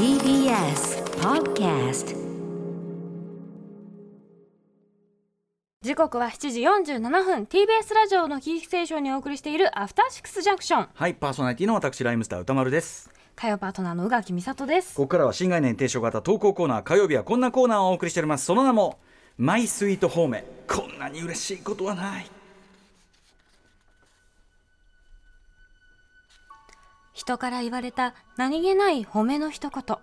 TBS Podcast 時刻は7時47分。TBS ラジオのキーステーションにお送りしているアフターシックスジャンクション。はいパーソナリティの私ライムスター歌丸です。火曜パートナーの宇垣美里です。ここからは新概念提唱型投稿コーナー。火曜日はこんなコーナーをお送りしております。その名もマイスイートホームこんなに嬉しいことはない人から言われた何気ない褒めの一言。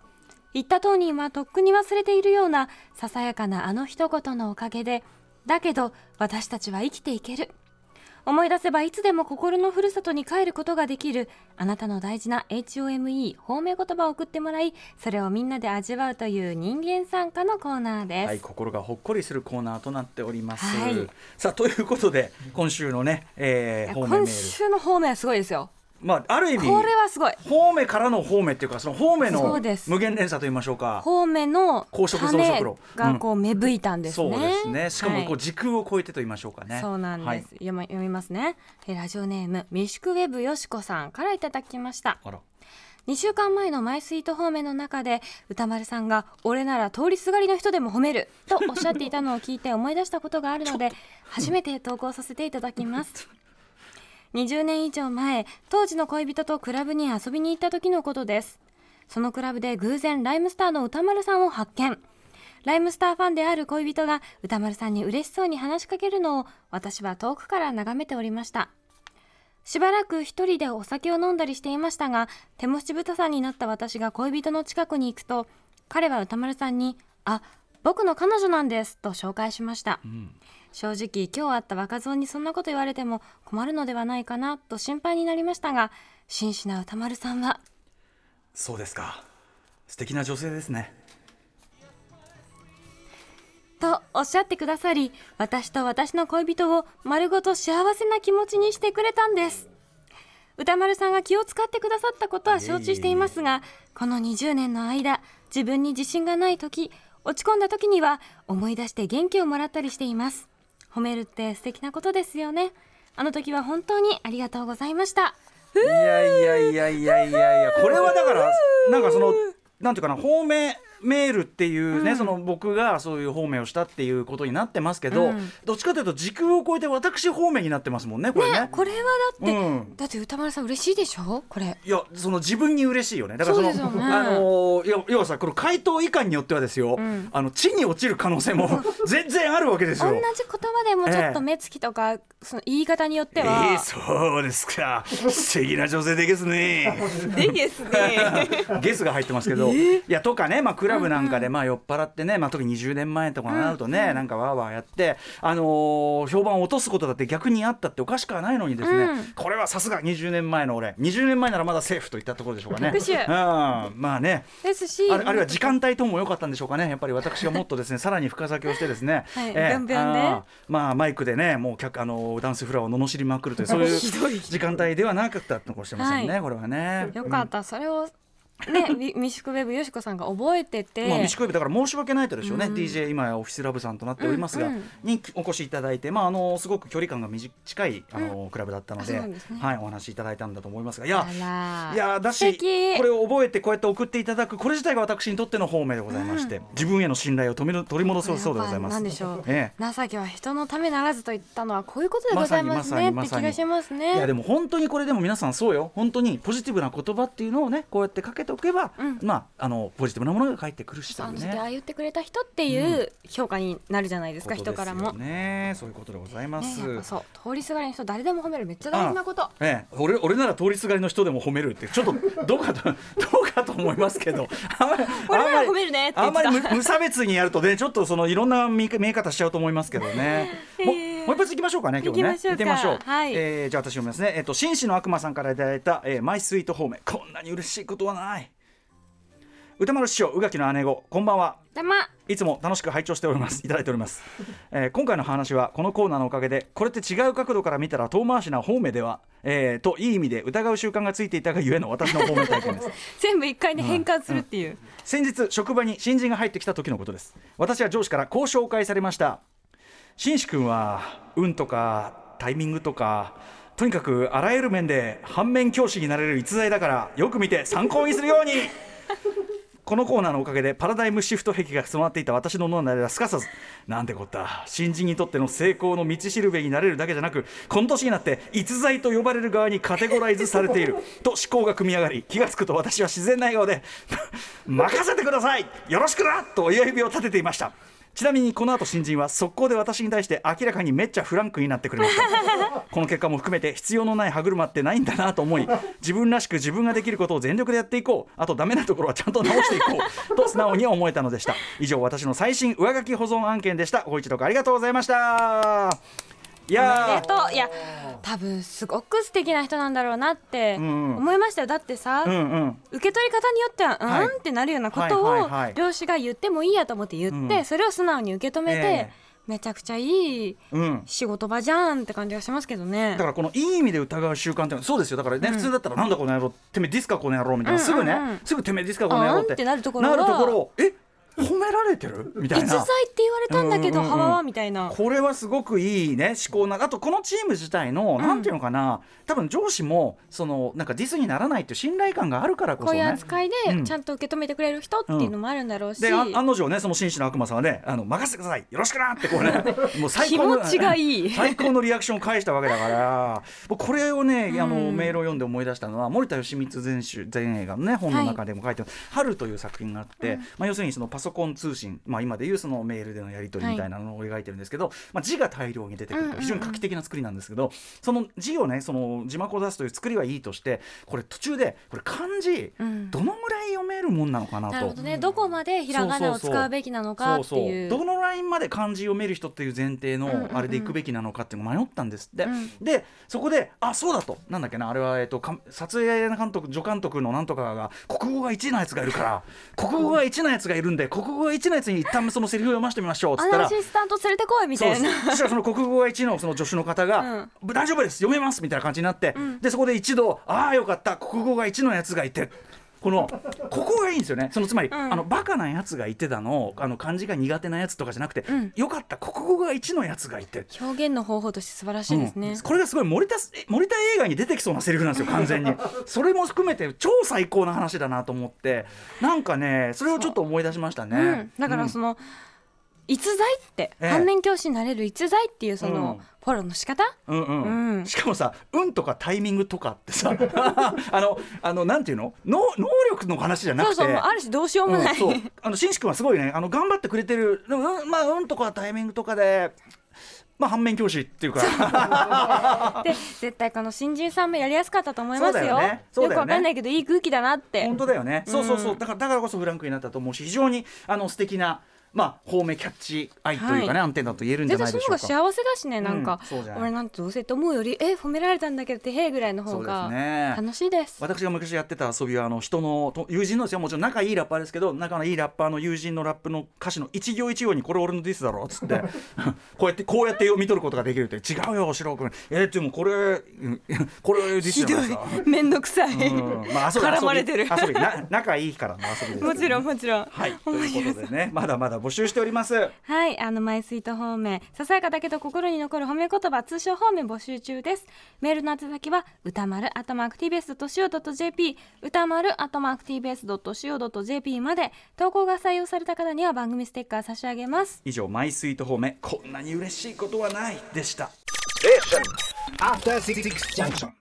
言った当人はとっくに忘れているようなささやかなあの一言のおかげでだけど私たちは生きていける。思い出せばいつでも心のふるさとに帰ることができる。あなたの大事な HOME 褒め言葉を送ってもらいそれをみんなで味わうという人間参加のコーナーです、はい心がほっこりするコーナーとなっております、はい。さあということで今週のね、えー、今ル。週の方面はすごいですよまあある意味これはすごい。方面からの方面っていうかその方面そのうです。無限連鎖と言いましょうか。方面の高速増種殖路がこう芽吹いたんですね、そうですね。しかもこうはい時空を超えてと言いましょうかね。そうなんです、はい。読ま読みますね。えラジオネームミシクウェブよしこさんからいただきました。あら。2週間前のマイスイート方面の中で歌丸さんが俺なら通りすがりの人でも褒めるとおっしゃっていたのを聞いて思い出したことがあるので 初めて投稿させていただきます 20年以上前当時の恋人とクラブに遊びに行った時のことです。そのクラブで偶然ライムスターの歌丸さんを発見。ライムスターファンである恋人が歌丸さんに嬉しそうに話しかけるのを私は遠くから眺めておりました。しばらく一人でお酒を飲んだりしていましたが手持ちぶたさんになった私が恋人の近くに行くと彼は歌丸さんに「あ僕の彼女なんです」と紹介しました、正直今日会った若造にそんなこと言われても困るのではないかなと心配になりましたが真摯な歌丸さんは？そうですか。素敵な女性ですね。とおっしゃってくださり私と私の恋人を丸ごと幸せな気持ちにしてくれたんです。歌丸さんが気を使ってくださったことは承知していますがこの20年の間自分に自信がない時落ち込んだ時には思い出して元気をもらったりしています褒めるって素敵なことですよね。あの時は本当にありがとうございました。いやいやいやいやいやいやこれはだからなんかそのなんていうかな方面メールっていうね、その僕がそういう方面をしたっていうことになってますけど、うん。どっちかというと時空を超えて私方面になってますもんねこれね。これはだって、うん。だって歌丸さん嬉しいでしょ？これ。いやその自分に嬉しいよね。だからそのそうですよね。あのー要要はさこの回答以下によってはですよ、ん。あの地に落ちる可能性も 全然あるわけですよ。同じ言葉でもちょっと目つきとか、その言い方によっては、えー、そうですか。素敵な女性ですね。でですね。ゲスが入ってますけど、いやとかね、まあ、クラブなんかでまあ酔っ払ってね、まあ、特に20年前とかになるとね、なんかわーわーやって、あのー評判を落とすことだって逆にあったっておかしくはないのにですね、うん。これはさすが20年前の俺。20年前ならまだセーフといったところでしょうかね。うん、まあね。ですしあるあるいは時間帯とも良かったんでしょうかね。やっぱり私がもっとですね さらに深酒をしてですね、はいビョンビョンね。あー。まあマイクでねもう客あのダンスフロアを罵りまくるというそういう 時間帯ではなかったのかもしれませんね、はい。これはね。よかった、それをねみミシクウェブよしこさんが覚えてて、まあ、ミシコイブだから申し訳ないとでしょうね、うん。DJ 今やオフィスラブさんとなっておりますが、うんうん。にお越しいただいて、まあ、あのすごく距離感が短いあの、クラブだったのあでね。はい、お話しいただいたんだと思いますがいやいやだ素し敵。これを覚えてこうやって送っていただくこれ自体が私にとっての方面でございまして、自分への信頼を取り取り戻そうそうでございます。なんでしょう、え情けは人のためならずと言ったのはこういうことでございますね。って気がしますえいねやでも本当にこれでも皆さんそうよ。本当にポジティブな言葉っていうのをねこうやってかけておけば、うんまああのポジティブなものが返ってくるしというねああ言ってくれた人っていう評価になるじゃないですか、こと人からも。ねそういうことでございまね、す。やっぱそう通りすがりの人誰でも褒めるめっちゃ大事なこと。ええ、俺俺なら通りすがりの人でも褒めるってちょっとどうかと どうかと思いますけどあんまり俺なら褒めるねあんまり無無差別にやるとねちょっとそのいろんな見見え方しちゃうと思いますけどね。も ええもう一発いきましょうかね今日ね。行きましょうか。ってみましょう。はい。えーじゃあ私読みますね。えっ、と紳士の悪魔さんからいただいた、えーマイスイートホームこんなに嬉しいことはない。歌丸師匠宇垣の姉子こんばんは。いつも楽しく拝聴しております。いただいております、えー今回の話はこのコーナーのおかげでこれって違う角度から見たら遠回しな方面では、えーといい意味で疑う習慣がついていたがゆえの私の方面体験です。全部一回で変換するっていう。先日職場に新人が入ってきた時のことです。私は上司からこう紹介されました紳士君は運とかタイミングとかとにかくあらゆる面で反面教師になれる逸材だからよく見て参考にするように。このコーナーのおかげでパラダイムシフト壁が備わっていた私の脳内ではすかさず。なんてこった。新人にとっての成功の道しるべになれるだけじゃなくこの年になって逸材と呼ばれる側にカテゴライズされている。と思考が組み上がり気が付くと私は自然な笑顔で任せてください。よろしくな。と親指を立てていました。ちなみにこの後新人は速攻で私に対して明らかにめっちゃフランクになってくれました。この結果も含めて必要のない歯車ってないんだなと思い自分らしく自分ができることを全力でやっていこう。あとダメなところはちゃんと直していこう。と素直に思えたのでした。以上私の最新上書き保存案件でした。ご一読ありがとうございましたいやでとう。いや多分すごく素敵な人なんだろうなってんうん。思いましたよ。だってさ、ーうんうん。受け取り方によってはうん、はいってなるようなことはいを漁師が言ってもいいやと思って言って、うん。それを素直に受け止めて、ええ。めちゃくちゃいいうん仕事場じゃんって感じがしますけどね。だからこのいい意味で疑う習慣ってそうですよ。だからね、うん。普通だったらなんだこの野郎てめえディスカこの野郎みたいな、すぐね、うんうんうん。すぐてめえディスカこの野郎って。あんってなるところはなるところを。え褒められてる？みたい逸材なって言われたんだけど、うんうんうんハワはみたいな。これはすごくいいね思考なあとこのチーム自体の、なんていうのかな多分上司もそのなんかディスにならないっていう信頼感があるからここいうそうね扱いうん。でちゃんと受け止めてくれる人っていうのもあるんだろうし、であ案の定ねその紳士の悪魔さんはねあの任せてください。よろしくなってこうね。もう最高の気持ちがいい。最高のリアクションを返したわけだから。僕これをね、あのうんメールを読んで思い出したのは森田義満全集全映画のね本の中でも書いてある「春」という作品があって、まあ、要するにそのパソコン通信、まあ、今でいうそのメールでのやり取りみたいなのを描いてるんですけど、まあ、字が大量に出てくるうんうんうん。と非常に画期的な作りなんですけど、その字をねその字幕を出すという作りはいいとしてこれ途中でこれ漢字うん。どのぐらい読めるもんなのかなと。なるほどね。どこまでひらがなを使うべきなのかっていう。どのラインまで漢字読める人っていう前提うんうんうん。のあれでいくべきなのかっていうのを迷ったんですって、うん。でそこであそうだと。なんだっけな。あれは、えっと、か撮影監督助監督のなんとかが国語が1のやつがいるから。国語が1のやつがいるんで国語が1のやつに一旦そのセリフを読ませてみましょうっつったらアシスタント連れてこいみたいな。そしたらその国語が1のその助手の方が、大丈夫です。読めますみたいな感じになって、ん。でそこで一度ああよかった。国語が1のやつがいてこのここがいいんですよね。そのつまり、ん。あのバカなやつがいてだのあの漢字が苦手なやつとかじゃなくて、うん。よかった国語が1のやつがいて。表現の方法として素晴らしいですね、うん。これがすごい森田え森田映画に出てきそうなセリフなんですよ 完全に。それも含めて超最高な話だなと思って。なんかねそれをちょっと思い出しましたね、う。ん、だからその、逸材って、ええ。反面教師になれる逸材っていうその、うんフォローの仕方？うんうん。うん。しかもさ「運」とかタイミングとかってさ あのあのなんていうの？能能力の話じゃなくて。そうそうある種どうしようもない、うんそう。あの紳士君はすごいね。あの頑張ってくれてる。うんまあ運とかタイミングとかでまあ反面教師っていうか。で絶対この新人さんもやりやすかったと思いますよ。よよね。くわかんないけどいい空気だなって。本当だよね。そうそうそう。うんだからだからこそフランクになったと思うし非常にあの素敵なまあ方面キャッチ愛というかね、はい。アンテナと言えるんじゃないでしょうか。の方が幸せだしねなんか、うん俺なんてどうせって思うよりえ褒められたんだけどてへーぐらいの方がね。楽しいです。私が昔やってた遊びはあの人のと友人のですよもちろん仲いいラッパーですけど仲のいいラッパーの友人のラップの歌詞の一行一行にこれ俺のディスだろっつって こうやってこうやって読み取ることができるって違うよ白君。えー、でもこれうんこれディスひどいじゃないですか。めんどくさい、うん。まあ遊び絡まれてる。遊び。な仲いいからの遊びですもちろんもちろん。はい。ということでねまだまだ募集しております。はい、あのマイスイート方面ささやかだけど心に残る褒め言葉通称方面募集中です。メールの宛先は歌丸アットマーク TBS.CO.JP 歌丸アットマーク TBS.CO.JP まで投稿が採用された方には番組ステッカー差し上げます。以上マイスイート方面こんなに嬉しいことはないでした。After Six Junction.